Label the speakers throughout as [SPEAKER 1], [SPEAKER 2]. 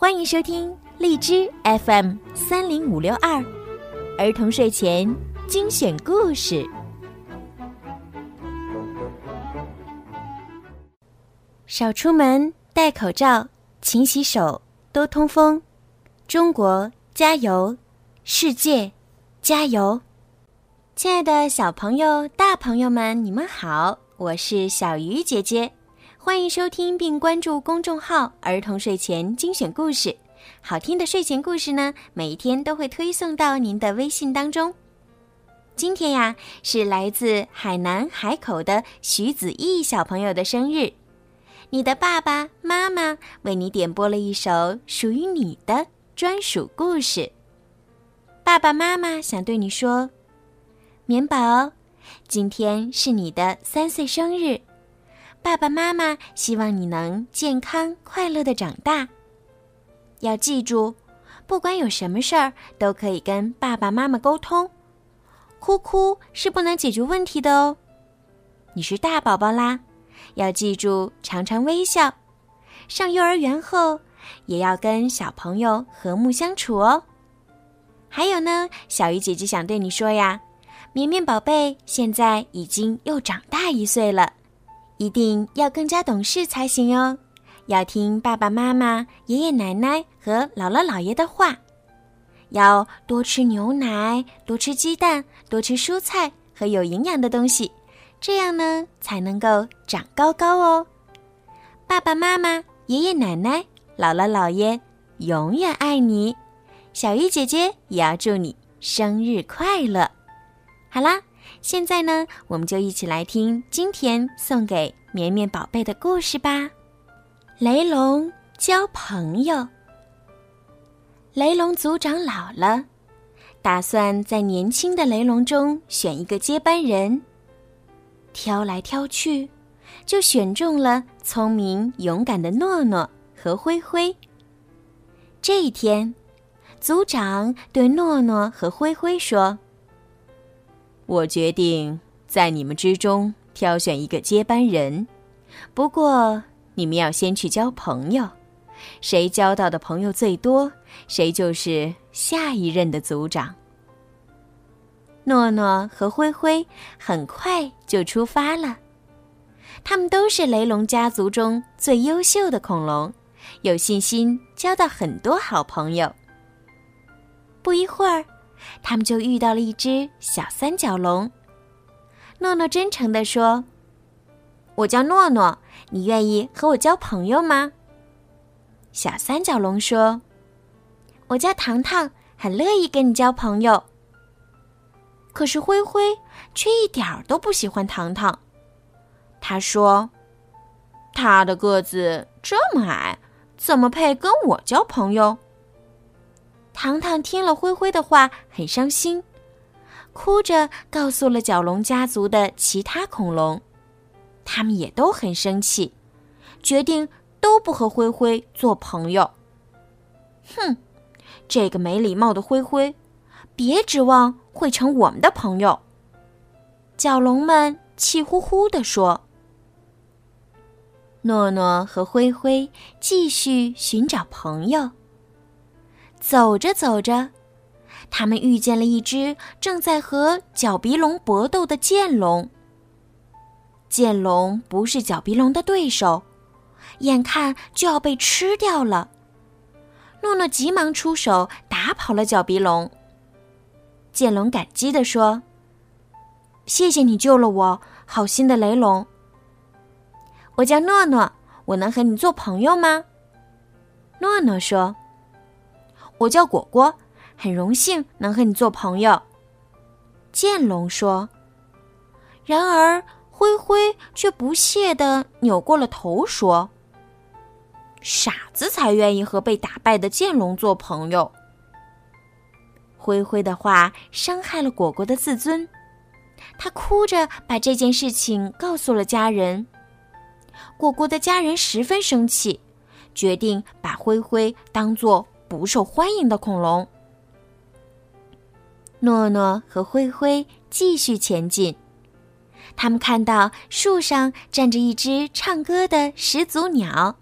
[SPEAKER 1] 欢迎收听荔枝 FM 三零五六二儿童睡前精选故事。少出门，戴口罩，勤洗手，多通风。中国加油，世界加油！亲爱的小朋友、大朋友们，你们好，我是小鱼姐姐，欢迎收听并关注公众号“儿童睡前精选故事”。好听的睡前故事呢，每一天都会推送到您的微信当中。今天呀，是来自海南海口的徐子毅小朋友的生日，你的爸爸妈妈为你点播了一首属于你的专属故事。爸爸妈妈想对你说。棉宝，今天是你的三岁生日，爸爸妈妈希望你能健康快乐的长大。要记住，不管有什么事儿，都可以跟爸爸妈妈沟通。哭哭是不能解决问题的哦。你是大宝宝啦，要记住常常微笑。上幼儿园后，也要跟小朋友和睦相处哦。还有呢，小鱼姐姐想对你说呀。绵绵宝贝现在已经又长大一岁了，一定要更加懂事才行哦。要听爸爸妈妈、爷爷奶奶和姥姥姥爷的话，要多吃牛奶，多吃鸡蛋，多吃蔬菜和有营养的东西，这样呢才能够长高高哦。爸爸妈妈、爷爷奶奶、姥姥姥爷永远爱你，小鱼姐姐也要祝你生日快乐。好啦，现在呢，我们就一起来听今天送给绵绵宝贝的故事吧。雷龙交朋友。雷龙族长老了，打算在年轻的雷龙中选一个接班人。挑来挑去，就选中了聪明勇敢的诺诺和灰灰。这一天，族长对诺诺和灰灰说。
[SPEAKER 2] 我决定在你们之中挑选一个接班人，不过你们要先去交朋友，谁交到的朋友最多，谁就是下一任的族长。
[SPEAKER 1] 诺诺和灰灰很快就出发了，他们都是雷龙家族中最优秀的恐龙，有信心交到很多好朋友。不一会儿。他们就遇到了一只小三角龙。诺诺真诚地说：“我叫诺诺，你愿意和我交朋友吗？”小三角龙说：“我叫糖糖，很乐意跟你交朋友。”可是灰灰却一点儿都不喜欢糖糖。他说：“他的个子这么矮，怎么配跟我交朋友？”糖糖听了灰灰的话，很伤心，哭着告诉了角龙家族的其他恐龙，他们也都很生气，决定都不和灰灰做朋友。哼，这个没礼貌的灰灰，别指望会成我们的朋友。角龙们气呼呼地说。诺诺和灰灰继续寻找朋友。走着走着，他们遇见了一只正在和角鼻龙搏斗的剑龙。剑龙不是角鼻龙的对手，眼看就要被吃掉了。诺诺急忙出手打跑了角鼻龙。剑龙感激地说：“谢谢你救了我，好心的雷龙。”我叫诺诺，我能和你做朋友吗？诺诺说。我叫果果，很荣幸能和你做朋友。剑龙说。然而灰灰却不屑地扭过了头说：“傻子才愿意和被打败的剑龙做朋友。”灰灰的话伤害了果果的自尊，他哭着把这件事情告诉了家人。果果的家人十分生气，决定把灰灰当做。不受欢迎的恐龙。诺诺和灰灰继续前进，他们看到树上站着一只唱歌的始祖鸟。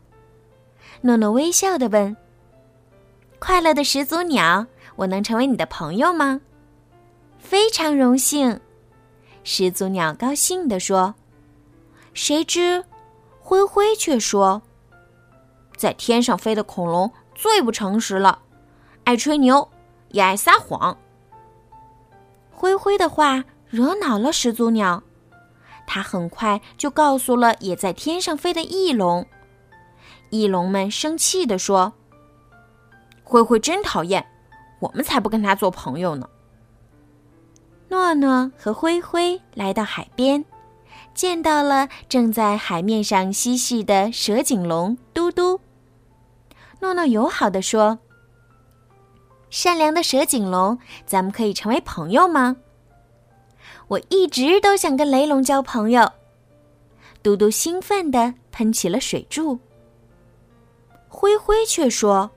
[SPEAKER 1] 诺诺微笑的问：“快乐的始祖鸟，我能成为你的朋友吗？”“非常荣幸。”始祖鸟高兴地说。谁知，灰灰却说：“
[SPEAKER 2] 在天上飞的恐龙最不诚实了，爱吹牛，也爱撒谎。”
[SPEAKER 1] 灰灰的话惹恼了始祖鸟，他很快就告诉了也在天上飞的翼龙。翼龙们生气地说：“
[SPEAKER 2] 灰灰真讨厌，我们才不跟他做朋友呢。”
[SPEAKER 1] 诺诺和灰灰来到海边，见到了正在海面上嬉戏的蛇颈龙嘟嘟。诺诺友好的说。善良的蛇颈龙，咱们可以成为朋友吗？我一直都想跟雷龙交朋友。嘟嘟兴奋地喷起了水柱。
[SPEAKER 2] 灰灰却说：“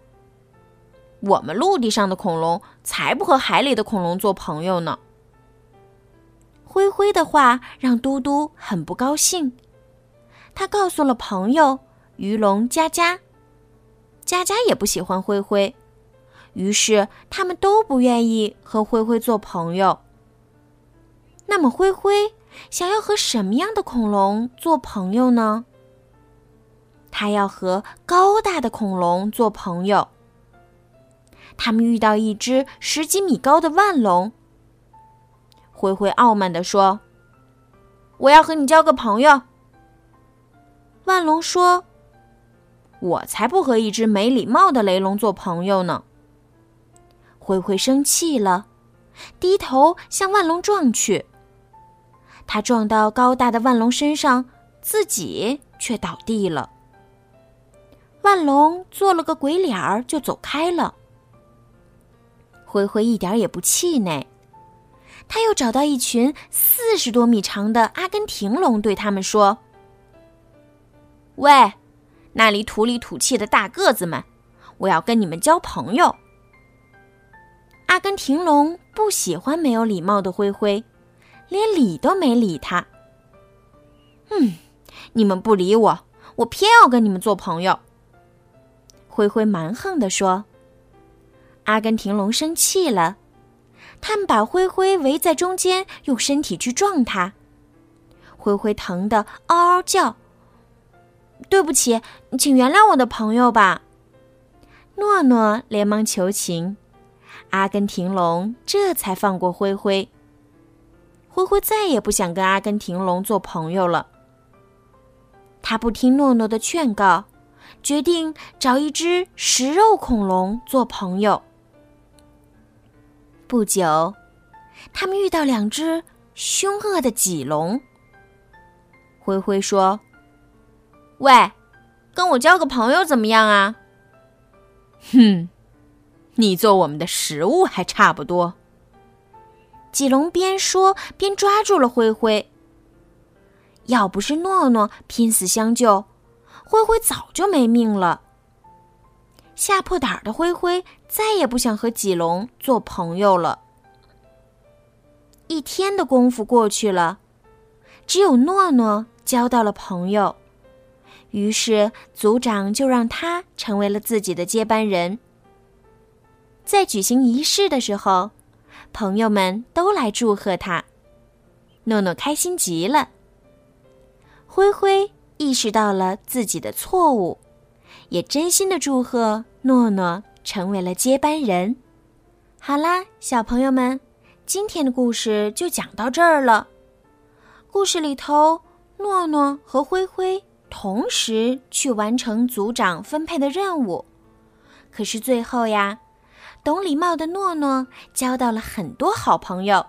[SPEAKER 2] 我们陆地上的恐龙才不和海里的恐龙做朋友呢。”
[SPEAKER 1] 灰灰的话让嘟嘟很不高兴，他告诉了朋友鱼龙佳佳，佳佳也不喜欢灰灰。于是，他们都不愿意和灰灰做朋友。那么，灰灰想要和什么样的恐龙做朋友呢？他要和高大的恐龙做朋友。他们遇到一只十几米高的万龙。
[SPEAKER 2] 灰灰傲慢地说：“我要和你交个朋友。”
[SPEAKER 1] 万龙说：“
[SPEAKER 2] 我才不和一只没礼貌的雷龙做朋友呢。”
[SPEAKER 1] 灰灰生气了，低头向万龙撞去。他撞到高大的万龙身上，自己却倒地了。万龙做了个鬼脸儿，就走开了。灰灰一点也不气馁，他又找到一群四十多米长的阿根廷龙，对他们说：“
[SPEAKER 2] 喂，那里土里土气的大个子们，我要跟你们交朋友。”
[SPEAKER 1] 阿根廷龙不喜欢没有礼貌的灰灰，连理都没理他。
[SPEAKER 2] 嗯，你们不理我，我偏要跟你们做朋友。
[SPEAKER 1] 灰灰蛮横地说。阿根廷龙生气了，他们把灰灰围在中间，用身体去撞他。灰灰疼得嗷嗷叫。对不起，请原谅我的朋友吧。诺诺连忙求情。阿根廷龙这才放过灰灰。灰灰再也不想跟阿根廷龙做朋友了。他不听诺诺的劝告，决定找一只食肉恐龙做朋友。不久，他们遇到两只凶恶的棘龙。
[SPEAKER 2] 灰灰说：“喂，跟我交个朋友怎么样啊？”
[SPEAKER 1] 哼。
[SPEAKER 2] 你做我们的食物还差不多。
[SPEAKER 1] 几龙边说边抓住了灰灰。要不是诺诺拼死相救，灰灰早就没命了。吓破胆的灰灰再也不想和几龙做朋友了。一天的功夫过去了，只有诺诺交到了朋友，于是族长就让他成为了自己的接班人。在举行仪式的时候，朋友们都来祝贺他。诺诺开心极了。灰灰意识到了自己的错误，也真心的祝贺诺诺成为了接班人。好啦，小朋友们，今天的故事就讲到这儿了。故事里头，诺诺和灰灰同时去完成组长分配的任务，可是最后呀。懂礼貌的诺诺交到了很多好朋友，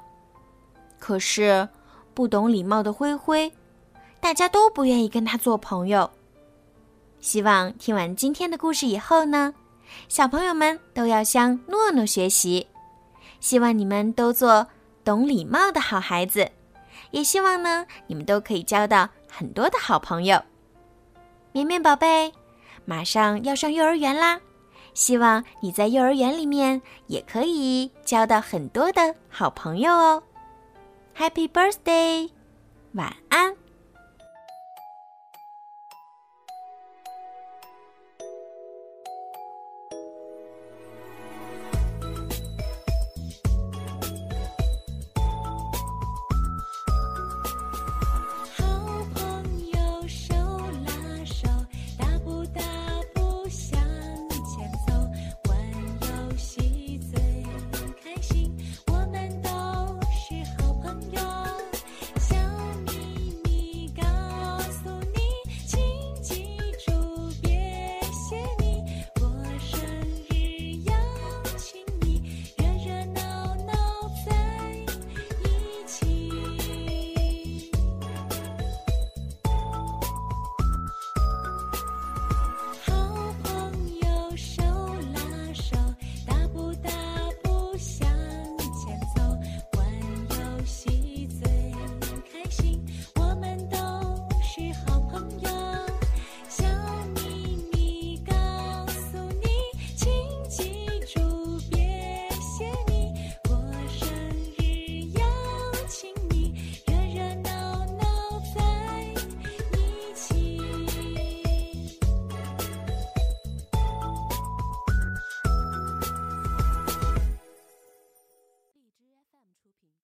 [SPEAKER 1] 可是不懂礼貌的灰灰，大家都不愿意跟他做朋友。希望听完今天的故事以后呢，小朋友们都要向诺诺学习。希望你们都做懂礼貌的好孩子，也希望呢你们都可以交到很多的好朋友。绵绵宝贝，马上要上幼儿园啦！希望你在幼儿园里面也可以交到很多的好朋友哦。Happy birthday，晚安。